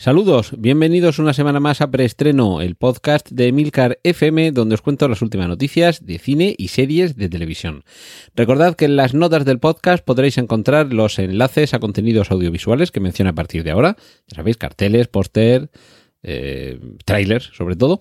Saludos, bienvenidos una semana más a Preestreno, el podcast de Emilcar FM, donde os cuento las últimas noticias de cine y series de televisión. Recordad que en las notas del podcast podréis encontrar los enlaces a contenidos audiovisuales que menciono a partir de ahora. Ya sabéis, carteles, póster, eh, trailers sobre todo.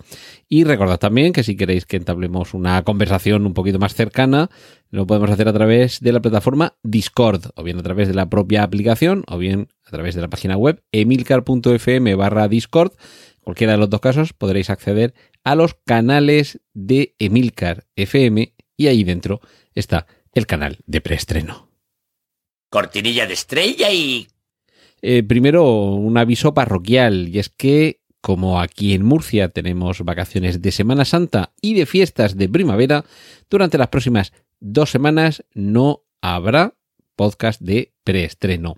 Y recordad también que si queréis que entablemos una conversación un poquito más cercana, lo podemos hacer a través de la plataforma Discord, o bien a través de la propia aplicación, o bien a través de la página web emilcar.fm barra Discord. Cualquiera de los dos casos podréis acceder a los canales de Emilcar FM y ahí dentro está el canal de preestreno. Cortinilla de estrella y... Eh, primero, un aviso parroquial, y es que como aquí en Murcia tenemos vacaciones de Semana Santa y de fiestas de primavera, durante las próximas dos semanas no habrá podcast de preestreno.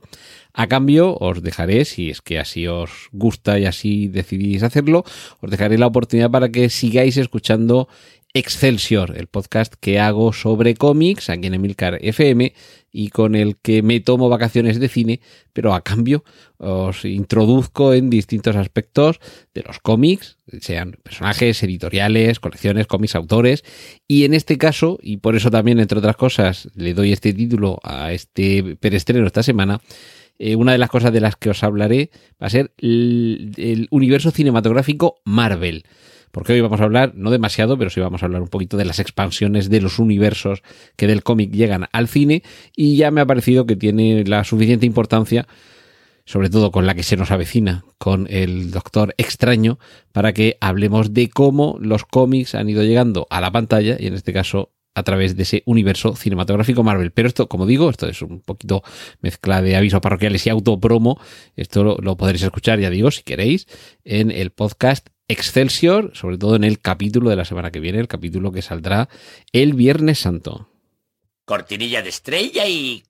A cambio, os dejaré, si es que así os gusta y así decidís hacerlo, os dejaré la oportunidad para que sigáis escuchando Excelsior, el podcast que hago sobre cómics aquí en Emilcar FM y con el que me tomo vacaciones de cine, pero a cambio os introduzco en distintos aspectos de los cómics, sean personajes, editoriales, colecciones, cómics, autores, y en este caso, y por eso también, entre otras cosas, le doy este título a este perestreno esta semana, eh, una de las cosas de las que os hablaré va a ser el, el universo cinematográfico Marvel porque hoy vamos a hablar, no demasiado, pero sí vamos a hablar un poquito de las expansiones de los universos que del cómic llegan al cine y ya me ha parecido que tiene la suficiente importancia sobre todo con la que se nos avecina con el Doctor Extraño, para que hablemos de cómo los cómics han ido llegando a la pantalla y en este caso a través de ese universo cinematográfico Marvel. Pero esto, como digo, esto es un poquito mezcla de avisos parroquiales y autopromo. Esto lo, lo podréis escuchar, ya digo, si queréis, en el podcast Excelsior, sobre todo en el capítulo de la semana que viene, el capítulo que saldrá el Viernes Santo. Cortinilla de estrella y...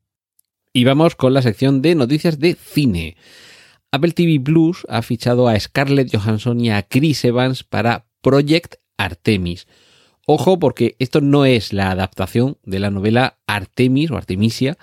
Y vamos con la sección de noticias de cine. Apple TV Plus ha fichado a Scarlett Johansson y a Chris Evans para Project Artemis. Ojo porque esto no es la adaptación de la novela Artemis o Artemisia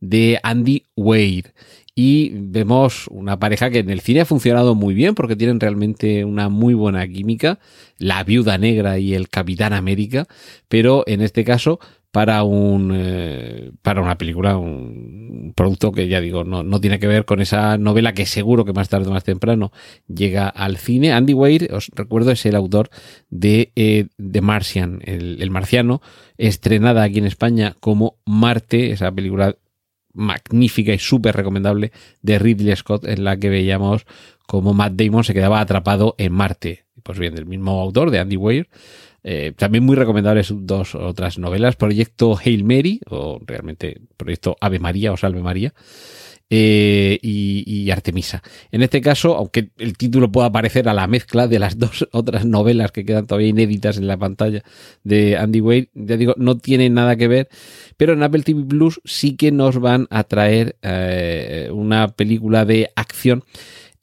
de Andy Weir y vemos una pareja que en el cine ha funcionado muy bien porque tienen realmente una muy buena química, la viuda negra y el capitán América, pero en este caso para un eh, para una película, un producto que ya digo, no, no tiene que ver con esa novela que seguro que más tarde o más temprano llega al cine. Andy Weir, os recuerdo, es el autor de eh, Martian, el, el marciano, estrenada aquí en España como Marte, esa película magnífica y súper recomendable de Ridley Scott en la que veíamos como Matt Damon se quedaba atrapado en Marte. Pues bien, del mismo autor, de Andy Weir. Eh, también muy recomendables dos otras novelas, Proyecto Hail Mary, o realmente Proyecto Ave María o Salve María, eh, y, y, Artemisa. En este caso, aunque el título pueda parecer a la mezcla de las dos otras novelas que quedan todavía inéditas en la pantalla de Andy Wade, ya digo, no tiene nada que ver, pero en Apple TV Plus sí que nos van a traer eh, una película de acción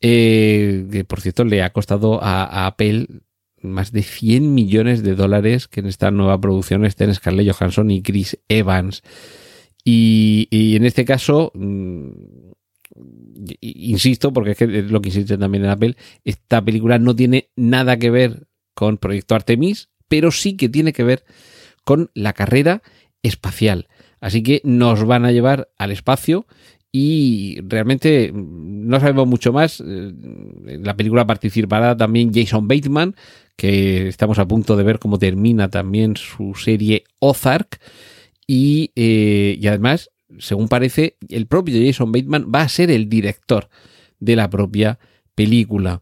eh, que, por cierto, le ha costado a, Apple más de 100 millones de dólares que en esta nueva producción estén Scarlett Johansson y Chris Evans. Y, en este caso, mmm, insisto, porque es, que es lo que insiste también en Apple, esta película no tiene nada que ver con Proyecto Artemis, pero sí que tiene que ver con la carrera espacial. Así que nos van a llevar al espacio y realmente no sabemos mucho más. En la película participará también Jason Bateman, que estamos a punto de ver cómo termina también su serie Ozark. Y, eh, y además, según parece, el propio Jason Bateman va a ser el director de la propia película.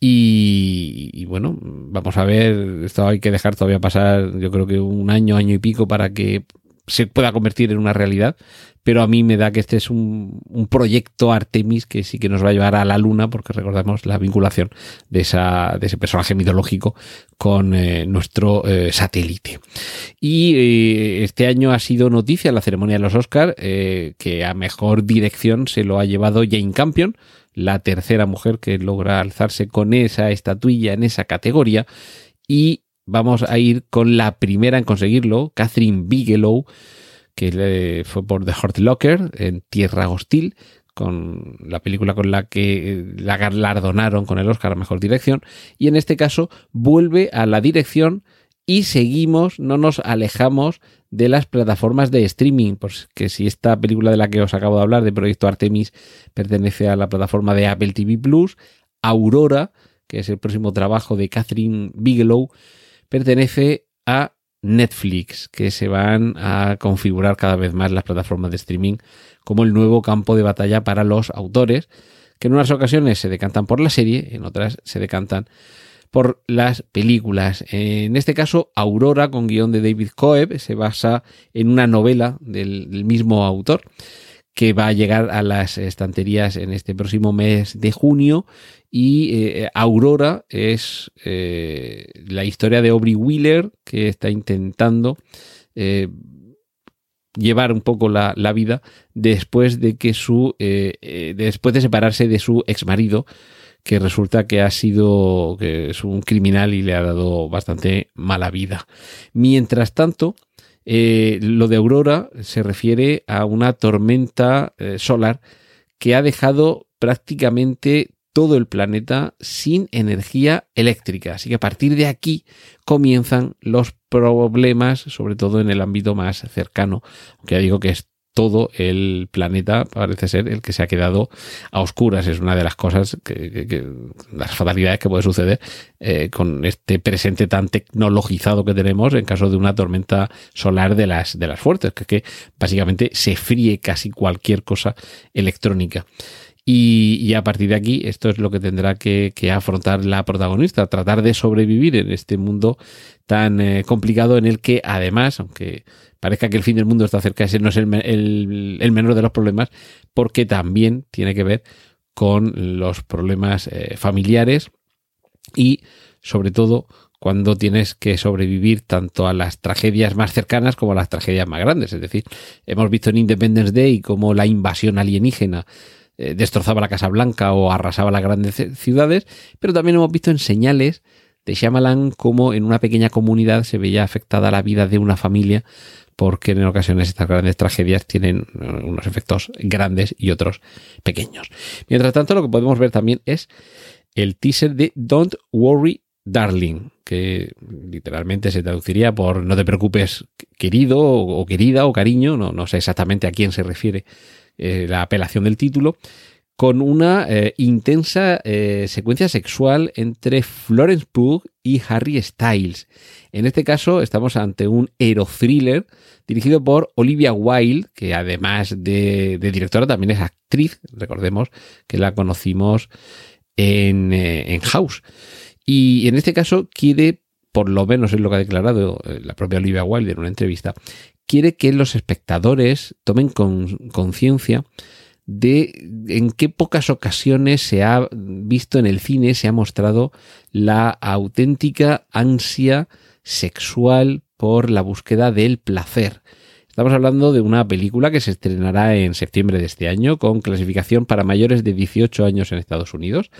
Y, bueno, vamos a ver, esto hay que dejar todavía pasar, yo creo que un año, año y pico para que se pueda convertir en una realidad, pero a mí me da que este es un, proyecto Artemis que sí que nos va a llevar a la Luna, porque recordamos la vinculación de, esa, de ese personaje mitológico con eh, nuestro eh, satélite. Y eh, este año ha sido noticia la ceremonia de los Oscars que a mejor dirección se lo ha llevado Jane Campion, la tercera mujer que logra alzarse con esa estatuilla en esa categoría. Y vamos a ir con la primera en conseguirlo, Catherine Bigelow, que fue por The Hurt Locker en Tierra Hostil, con la película con la que la galardonaron con el Oscar a Mejor Dirección, y en este caso vuelve a la dirección y seguimos, no nos alejamos de las plataformas de streaming, porque si esta película de la que os acabo de hablar, de Proyecto Artemis, pertenece a la plataforma de Apple TV Plus, Aurora, que es el próximo trabajo de Catherine Bigelow, pertenece a Netflix, que se van a configurar cada vez más las plataformas de streaming como el nuevo campo de batalla para los autores, que en unas ocasiones se decantan por la serie, en otras se decantan por las películas. En este caso, Aurora, con guion de David Coeb, se basa en una novela del mismo autor que va a llegar a las estanterías en este próximo mes de junio. Y eh, Aurora es eh, la historia de Aubrey Wheeler, que está intentando eh, llevar un poco la, vida después de que su después de separarse de su ex marido que resulta que ha sido que es un criminal y le ha dado bastante mala vida. Mientras tanto, eh, lo de Aurora se refiere a una tormenta eh, solar que ha dejado prácticamente todo el planeta sin energía eléctrica. Así que a partir de aquí comienzan los problemas, sobre todo en el ámbito más cercano, aunque ya digo que es todo el planeta parece ser el que se ha quedado a oscuras. Es una de las cosas que, las fatalidades que puede suceder eh, con este presente tan tecnologizado que tenemos en caso de una tormenta solar de las, de las fuertes, que, que básicamente se fríe casi cualquier cosa electrónica. Y, a partir de aquí, esto es lo que tendrá que, afrontar la protagonista, tratar de sobrevivir en este mundo tan eh, complicado en el que además, aunque parezca que el fin del mundo está cerca, ese no es el, menor de los problemas, porque también tiene que ver con los problemas eh, familiares y sobre todo cuando tienes que sobrevivir tanto a las tragedias más cercanas como a las tragedias más grandes. Es decir, hemos visto en Independence Day como la invasión alienígena eh, destrozaba la Casa Blanca o arrasaba las grandes ciudades, pero también hemos visto en señales de Shyamalan como en una pequeña comunidad se veía afectada la vida de una familia porque en ocasiones estas grandes tragedias tienen eh, unos efectos grandes y otros pequeños. Mientras tanto, lo que podemos ver también es el teaser de Don't Worry Darling, que literalmente se traduciría por no te preocupes querido o querida o cariño, no sé exactamente a quién se refiere eh, la apelación del título, con una eh, intensa eh, secuencia sexual entre Florence Pugh y Harry Styles. En este caso estamos ante un thriller dirigido por Olivia Wilde, que además de, directora también es actriz, recordemos que la conocimos en, en House. Y en este caso quiere, por lo menos es lo que ha declarado la propia Olivia Wilde en una entrevista, quiere que los espectadores tomen conciencia de en qué pocas ocasiones se ha visto en el cine, se ha mostrado la auténtica ansia sexual por la búsqueda del placer. Estamos hablando de una película que se estrenará en septiembre de este año con clasificación para mayores de 18 años en Estados Unidos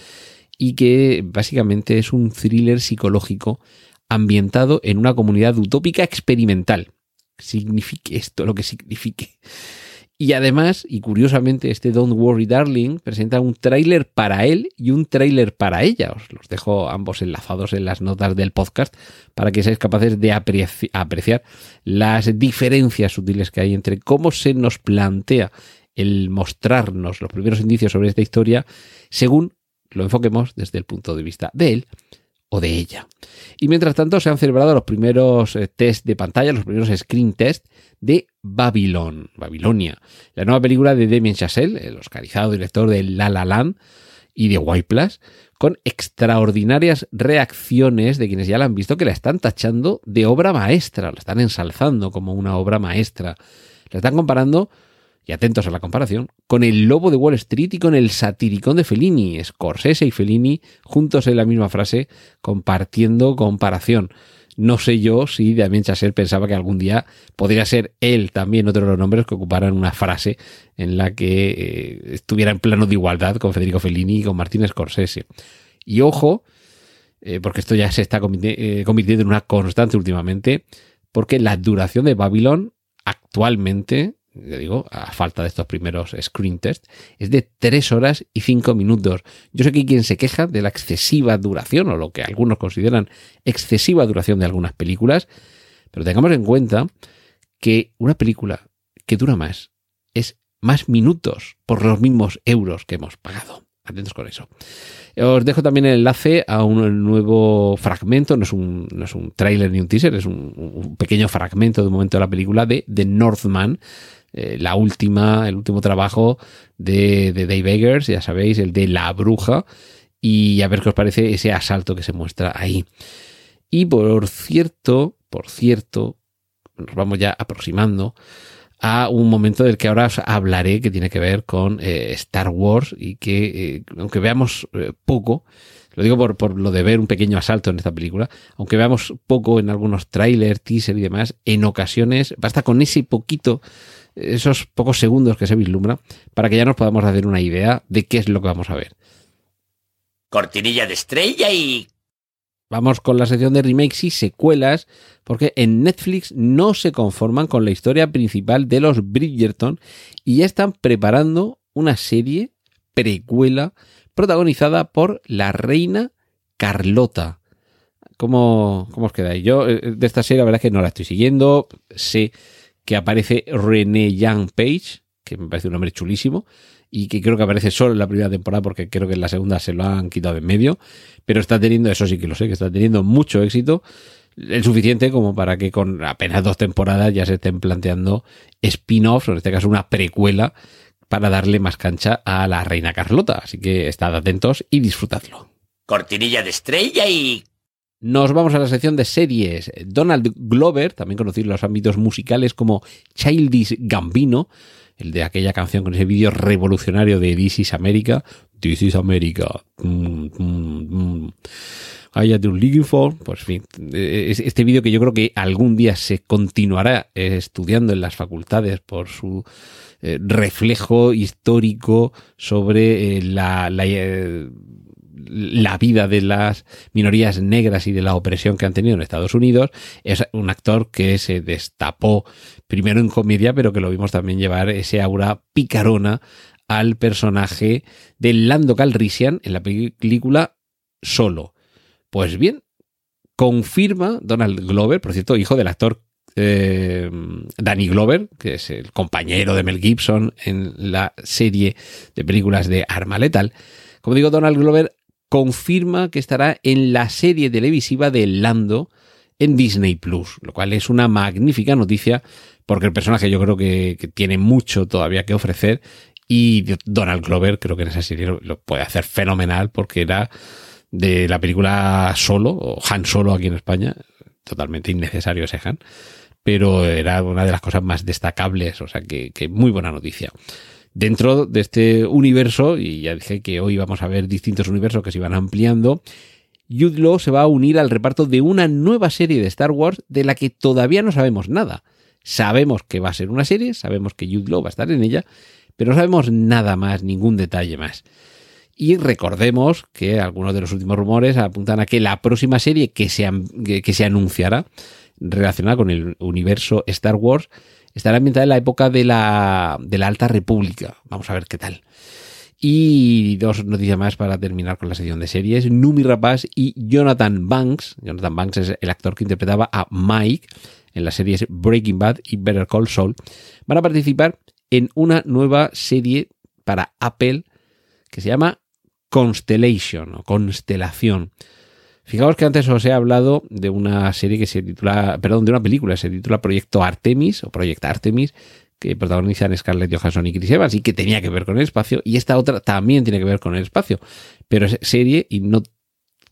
y que básicamente es un thriller psicológico ambientado en una comunidad utópica experimental signifique esto lo que signifique. Y además, y curiosamente, este Don't Worry Darling presenta un tráiler para él y un tráiler para ella. Os los dejo ambos enlazados en las notas del podcast para que seáis capaces de apreciar las diferencias sutiles que hay entre cómo se nos plantea el mostrarnos los primeros indicios sobre esta historia según lo enfoquemos desde el punto de vista de él o de ella. Y mientras tanto se han celebrado los primeros eh, test de pantalla, los primeros screen test de Babylon, Babilonia, la nueva película de Damien Chazelle, el oscarizado director de La La Land y de White con extraordinarias reacciones de quienes ya la han visto que la están tachando de obra maestra, la están ensalzando como una obra maestra. La están comparando, y atentos a la comparación, con el Lobo de Wall Street y con el Satiricón de Fellini, Scorsese y Fellini juntos en la misma frase, compartiendo comparación. No sé yo si Damien Chazelle pensaba que algún día podría ser él también otro de los nombres que ocuparan una frase en la que eh, estuviera en plano de igualdad con Federico Fellini y con Martín Scorsese. Y ojo, eh, porque esto ya se está eh, convirtiendo en una constante últimamente, porque la duración de Babylon actualmente yo digo, a falta de estos primeros screen test, es de 3 horas y 5 minutos. Yo sé que hay quien se queja de la excesiva duración, o lo que algunos consideran excesiva duración de algunas películas, pero tengamos en cuenta que una película que dura más es más minutos por los mismos euros que hemos pagado. Atentos con eso. Os dejo también el enlace a un nuevo fragmento, no es un, no es un tráiler ni un teaser, es un, pequeño fragmento de un momento de la película de The Northman, eh, la última, el último trabajo de, de Dave Eggers, ya sabéis, el de La Bruja, y a ver qué os parece ese asalto que se muestra ahí. Y por cierto, por cierto, nos vamos ya aproximando a un momento del que ahora os hablaré que tiene que ver con eh, Star Wars y que, eh, aunque veamos poco, lo digo por, por, lo de ver un pequeño asalto en esta película, aunque veamos poco en algunos trailers, teaser y demás, en ocasiones basta con ese poquito esos pocos segundos que se vislumbra para que ya nos podamos hacer una idea de qué es lo que vamos a ver. Cortinilla de estrella y... Vamos con la sección de remakes y secuelas, porque en Netflix no se conforman con la historia principal de los Bridgerton y ya están preparando una serie precuela protagonizada por la reina Carlota. ¿Cómo, cómo os quedáis? Yo eh, de esta serie la verdad es que no la estoy siguiendo, sé que aparece René Young Page, que me parece un nombre chulísimo, y que creo que aparece solo en la primera temporada porque creo que en la segunda se lo han quitado de en medio, pero está teniendo, eso sí que lo sé, que está teniendo mucho éxito, el suficiente como para que con apenas dos temporadas ya se estén planteando spin-offs, o en este caso una precuela, para darle más cancha a la reina Carlota. Así que estad atentos y disfrutadlo. Cortinilla de estrella y nos vamos a la sección de series. Donald Glover, también conocido en los ámbitos musicales como Childish Gambino, el de aquella canción con ese vídeo revolucionario de This is America. This is America. Mm, mm, mm. I. Pues fin, este vídeo que yo creo que algún día se continuará estudiando en las facultades por su eh, reflejo histórico sobre eh, la, eh, la vida de las minorías negras y de la opresión que han tenido en Estados Unidos. Es un actor que se destapó primero en comedia, pero que lo vimos también llevar ese aura picarona al personaje de Lando Calrissian en la película Solo. Pues bien, confirma Donald Glover, por cierto, hijo del actor eh, Danny Glover, que es el compañero de Mel Gibson en la serie de películas de Arma Letal. Como digo, Donald Glover confirma que estará en la serie televisiva de Lando en Disney Plus, lo cual es una magnífica noticia porque el personaje yo creo que, tiene mucho todavía que ofrecer y Donald Glover creo que en esa serie lo, puede hacer fenomenal porque era de la película Solo o Han Solo aquí en España, totalmente innecesario ese Han, pero era una de las cosas más destacables, o sea que muy buena noticia dentro de este universo, y ya dije que hoy vamos a ver distintos universos que se van ampliando, Jude se va a unir al reparto de una nueva serie de Star Wars de la que todavía no sabemos nada. Sabemos que va a ser una serie, sabemos que Jude va a estar en ella, pero no sabemos nada más, ningún detalle más. Y recordemos que algunos de los últimos rumores apuntan a que la próxima serie que se, que se anunciará relacionada con el universo Star Wars Estará ambientada en la época de la, de la Alta República. Vamos a ver qué tal. Y dos noticias más para terminar con la sección de series. Numi Rapaz y Jonathan Banks. Jonathan Banks es el actor que interpretaba a Mike en las series Breaking Bad y Better Call Saul. Van a participar en una nueva serie para Apple que se llama Constellation o Constelación. Fijaos que antes os he hablado de una serie que se titula, perdón, de una película, se titula Proyecto Artemis o Proyecto Artemis, que protagonizan Scarlett Johansson y Chris Evans y que tenía que ver con el espacio, y esta otra también tiene que ver con el espacio, pero es serie y no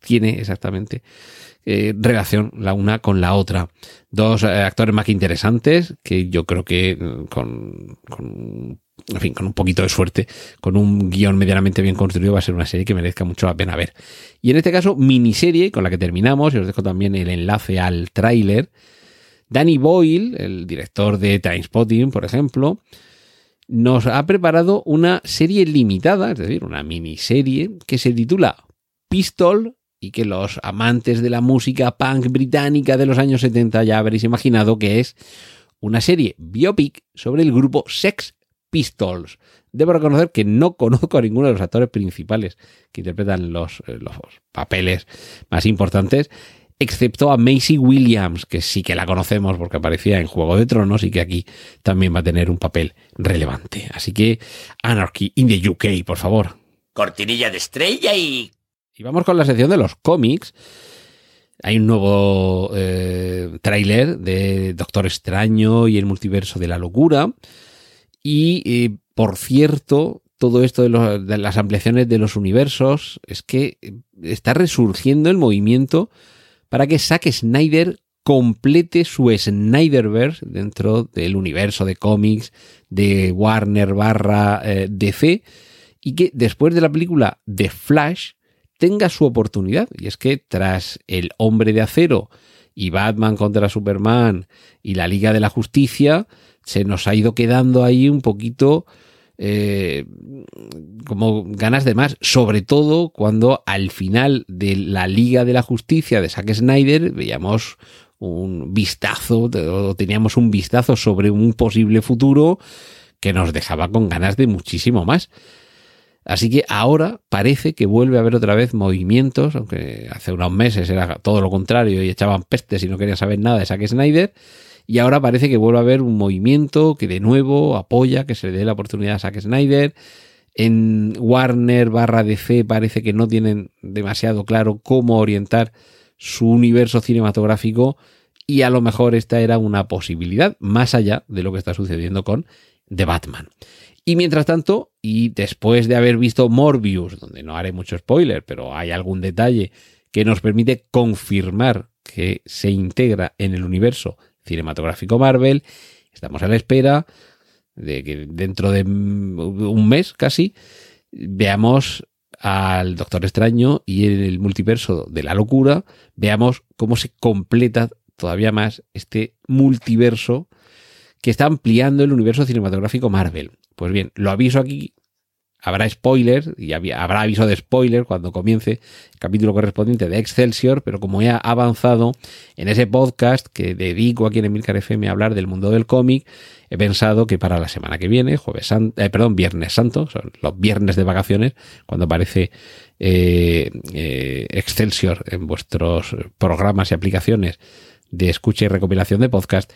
tiene exactamente eh, relación la una con la otra. Dos eh, actores más que interesantes que yo creo que mm, con, con, en fin, con un poquito de suerte, con un guion medianamente bien construido, va a ser una serie que merezca mucho la pena ver. Y en este caso, miniserie con la que terminamos, y os dejo también el enlace al tráiler. Danny Boyle, el director de Timespotting, por ejemplo, nos ha preparado una serie limitada, es decir, una miniserie que se titula Pistol y que los amantes de la música punk británica de los años 70 ya habréis imaginado que es una serie biopic sobre el grupo Sex Pistols. Debo reconocer que no conozco a ninguno de los actores principales que interpretan los, eh, los papeles más importantes, excepto a Macy Williams, que sí que la conocemos porque aparecía en Juego de Tronos y que aquí también va a tener un papel relevante. Así que Anarchy in the UK, por favor. Cortinilla de estrella y y vamos con la sección de los cómics. Hay un nuevo eh, tráiler de Doctor Extraño y el multiverso de la locura. Y, eh, por cierto, todo esto de, de, las ampliaciones de los universos es que está resurgiendo el movimiento para que Zack Snyder complete su Snyderverse dentro del universo de cómics de Warner barra eh, DC y que después de la película The Flash tenga su oportunidad. Y es que tras El Hombre de Acero y Batman contra Superman y la Liga de la Justicia, se nos ha ido quedando ahí un poquito eh, como ganas de más, sobre todo cuando al final de la Liga de la Justicia de Zack Snyder veíamos un vistazo, teníamos un vistazo sobre un posible futuro que nos dejaba con ganas de muchísimo más. Así que ahora parece que vuelve a haber otra vez movimientos, aunque hace unos meses era todo lo contrario y echaban pestes y no querían saber nada de Zack Snyder. Y ahora parece que vuelve a haber un movimiento que de nuevo apoya que se le dé la oportunidad a Zack Snyder. En Warner barra DC parece que no tienen demasiado claro cómo orientar su universo cinematográfico y a lo mejor esta era una posibilidad más allá de lo que está sucediendo con The Batman. Y mientras tanto, y después de haber visto Morbius, donde no haré mucho spoiler, pero hay algún detalle que nos permite confirmar que se integra en el universo cinematográfico Marvel, estamos a la espera de que dentro de un mes casi veamos al Doctor Extraño y en el multiverso de la locura, veamos cómo se completa todavía más este multiverso que está ampliando el universo cinematográfico Marvel. Pues bien, lo aviso aquí. Habrá spoiler y habrá aviso de spoiler cuando comience el capítulo correspondiente de Excelsior, pero como he avanzado en ese podcast que dedico aquí en Emilcar FM a hablar del mundo del cómic, he pensado que para la semana que viene, jueves eh, perdón, viernes santo, son los viernes de vacaciones, cuando aparece eh, eh, Excelsior en vuestros programas y aplicaciones de escucha y recopilación de podcast,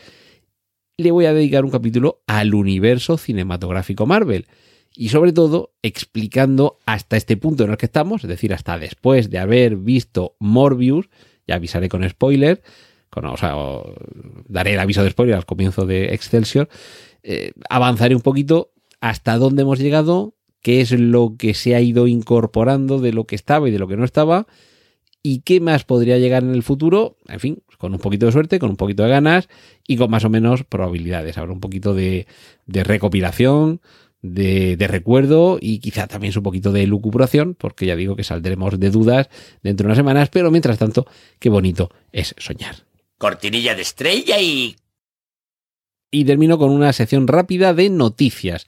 le voy a dedicar un capítulo al universo cinematográfico Marvel. Y sobre todo explicando hasta este punto en el que estamos, es decir, hasta después de haber visto Morbius, ya avisaré con spoiler, con, o sea, daré el aviso de spoiler al comienzo de Excelsior, eh, avanzaré un poquito hasta dónde hemos llegado, qué es lo que se ha ido incorporando de lo que estaba y de lo que no estaba, y qué más podría llegar en el futuro, en fin, con un poquito de suerte, con un poquito de ganas y con más o menos probabilidades. Habrá un poquito de, recopilación, de, recuerdo y quizá también un poquito de lucubración, porque ya digo que saldremos de dudas dentro de unas semanas, pero mientras tanto, qué bonito es soñar. Cortinilla de estrella y... Y termino con una sección rápida de noticias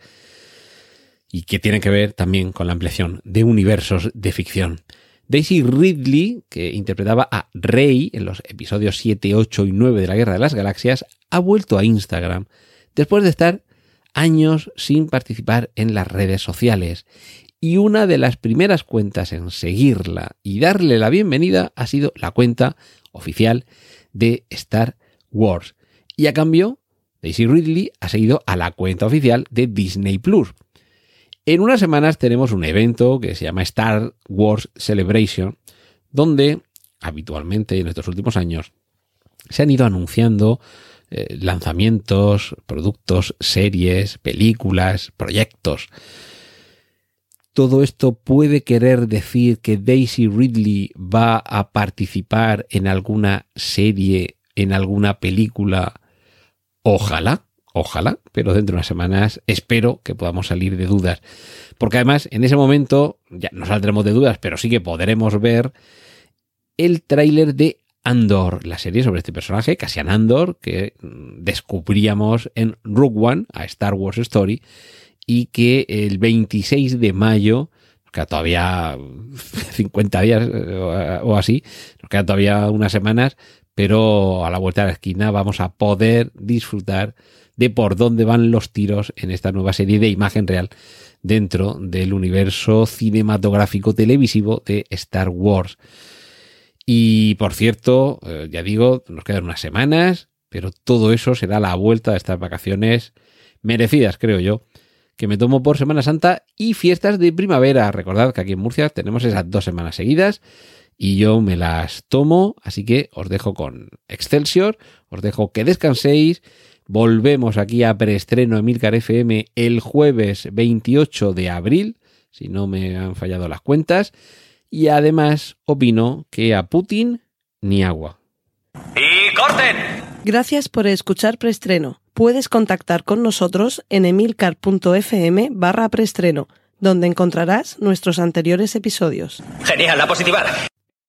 y que tiene que ver también con la ampliación de universos de ficción. Daisy Ridley, que interpretaba a Rey en los episodios 7, 8 y 9 de la Guerra de las Galaxias, ha vuelto a Instagram después de estar años sin participar en las redes sociales. Y una de las primeras cuentas en seguirla y darle la bienvenida ha sido la cuenta oficial de Star Wars. Y a cambio, Daisy Ridley ha seguido a la cuenta oficial de Disney Plus. En unas semanas tenemos un evento que se llama Star Wars Celebration, donde habitualmente en estos últimos años se han ido anunciando eh, lanzamientos, productos, series, películas, proyectos. Todo esto puede querer decir que Daisy Ridley va a participar en alguna serie, en alguna película. Ojalá, ojalá, pero dentro de unas semanas espero que podamos salir de dudas. Porque además, en ese momento, ya no saldremos de dudas, pero sí que podremos ver el tráiler de Andor, la serie sobre este personaje, Cassian Andor, que descubríamos en Rogue One, a Star Wars Story, y que el 26 de mayo, nos queda todavía 50 días eh, o así, nos quedan todavía unas semanas, pero a la vuelta de la esquina vamos a poder disfrutar de por dónde van los tiros en esta nueva serie de imagen real dentro del universo cinematográfico televisivo de Star Wars. Y por cierto, eh, ya digo, nos quedan unas semanas, pero todo eso será la vuelta de estas vacaciones merecidas, creo yo, que me tomo por Semana Santa y fiestas de primavera. Recordad que aquí en Murcia tenemos esas dos semanas seguidas y yo me las tomo, así que os dejo con Excelsior, os dejo que descanséis. Volvemos aquí a preestreno Emilcar FM el jueves 28 de abril, si no me han fallado las cuentas. Y además opino que a Putin ni agua. ¡Y corten! Gracias por escuchar preestreno. Puedes contactar con nosotros en emilcar.fm barra preestreno, donde encontrarás nuestros anteriores episodios. Genial, la positiva.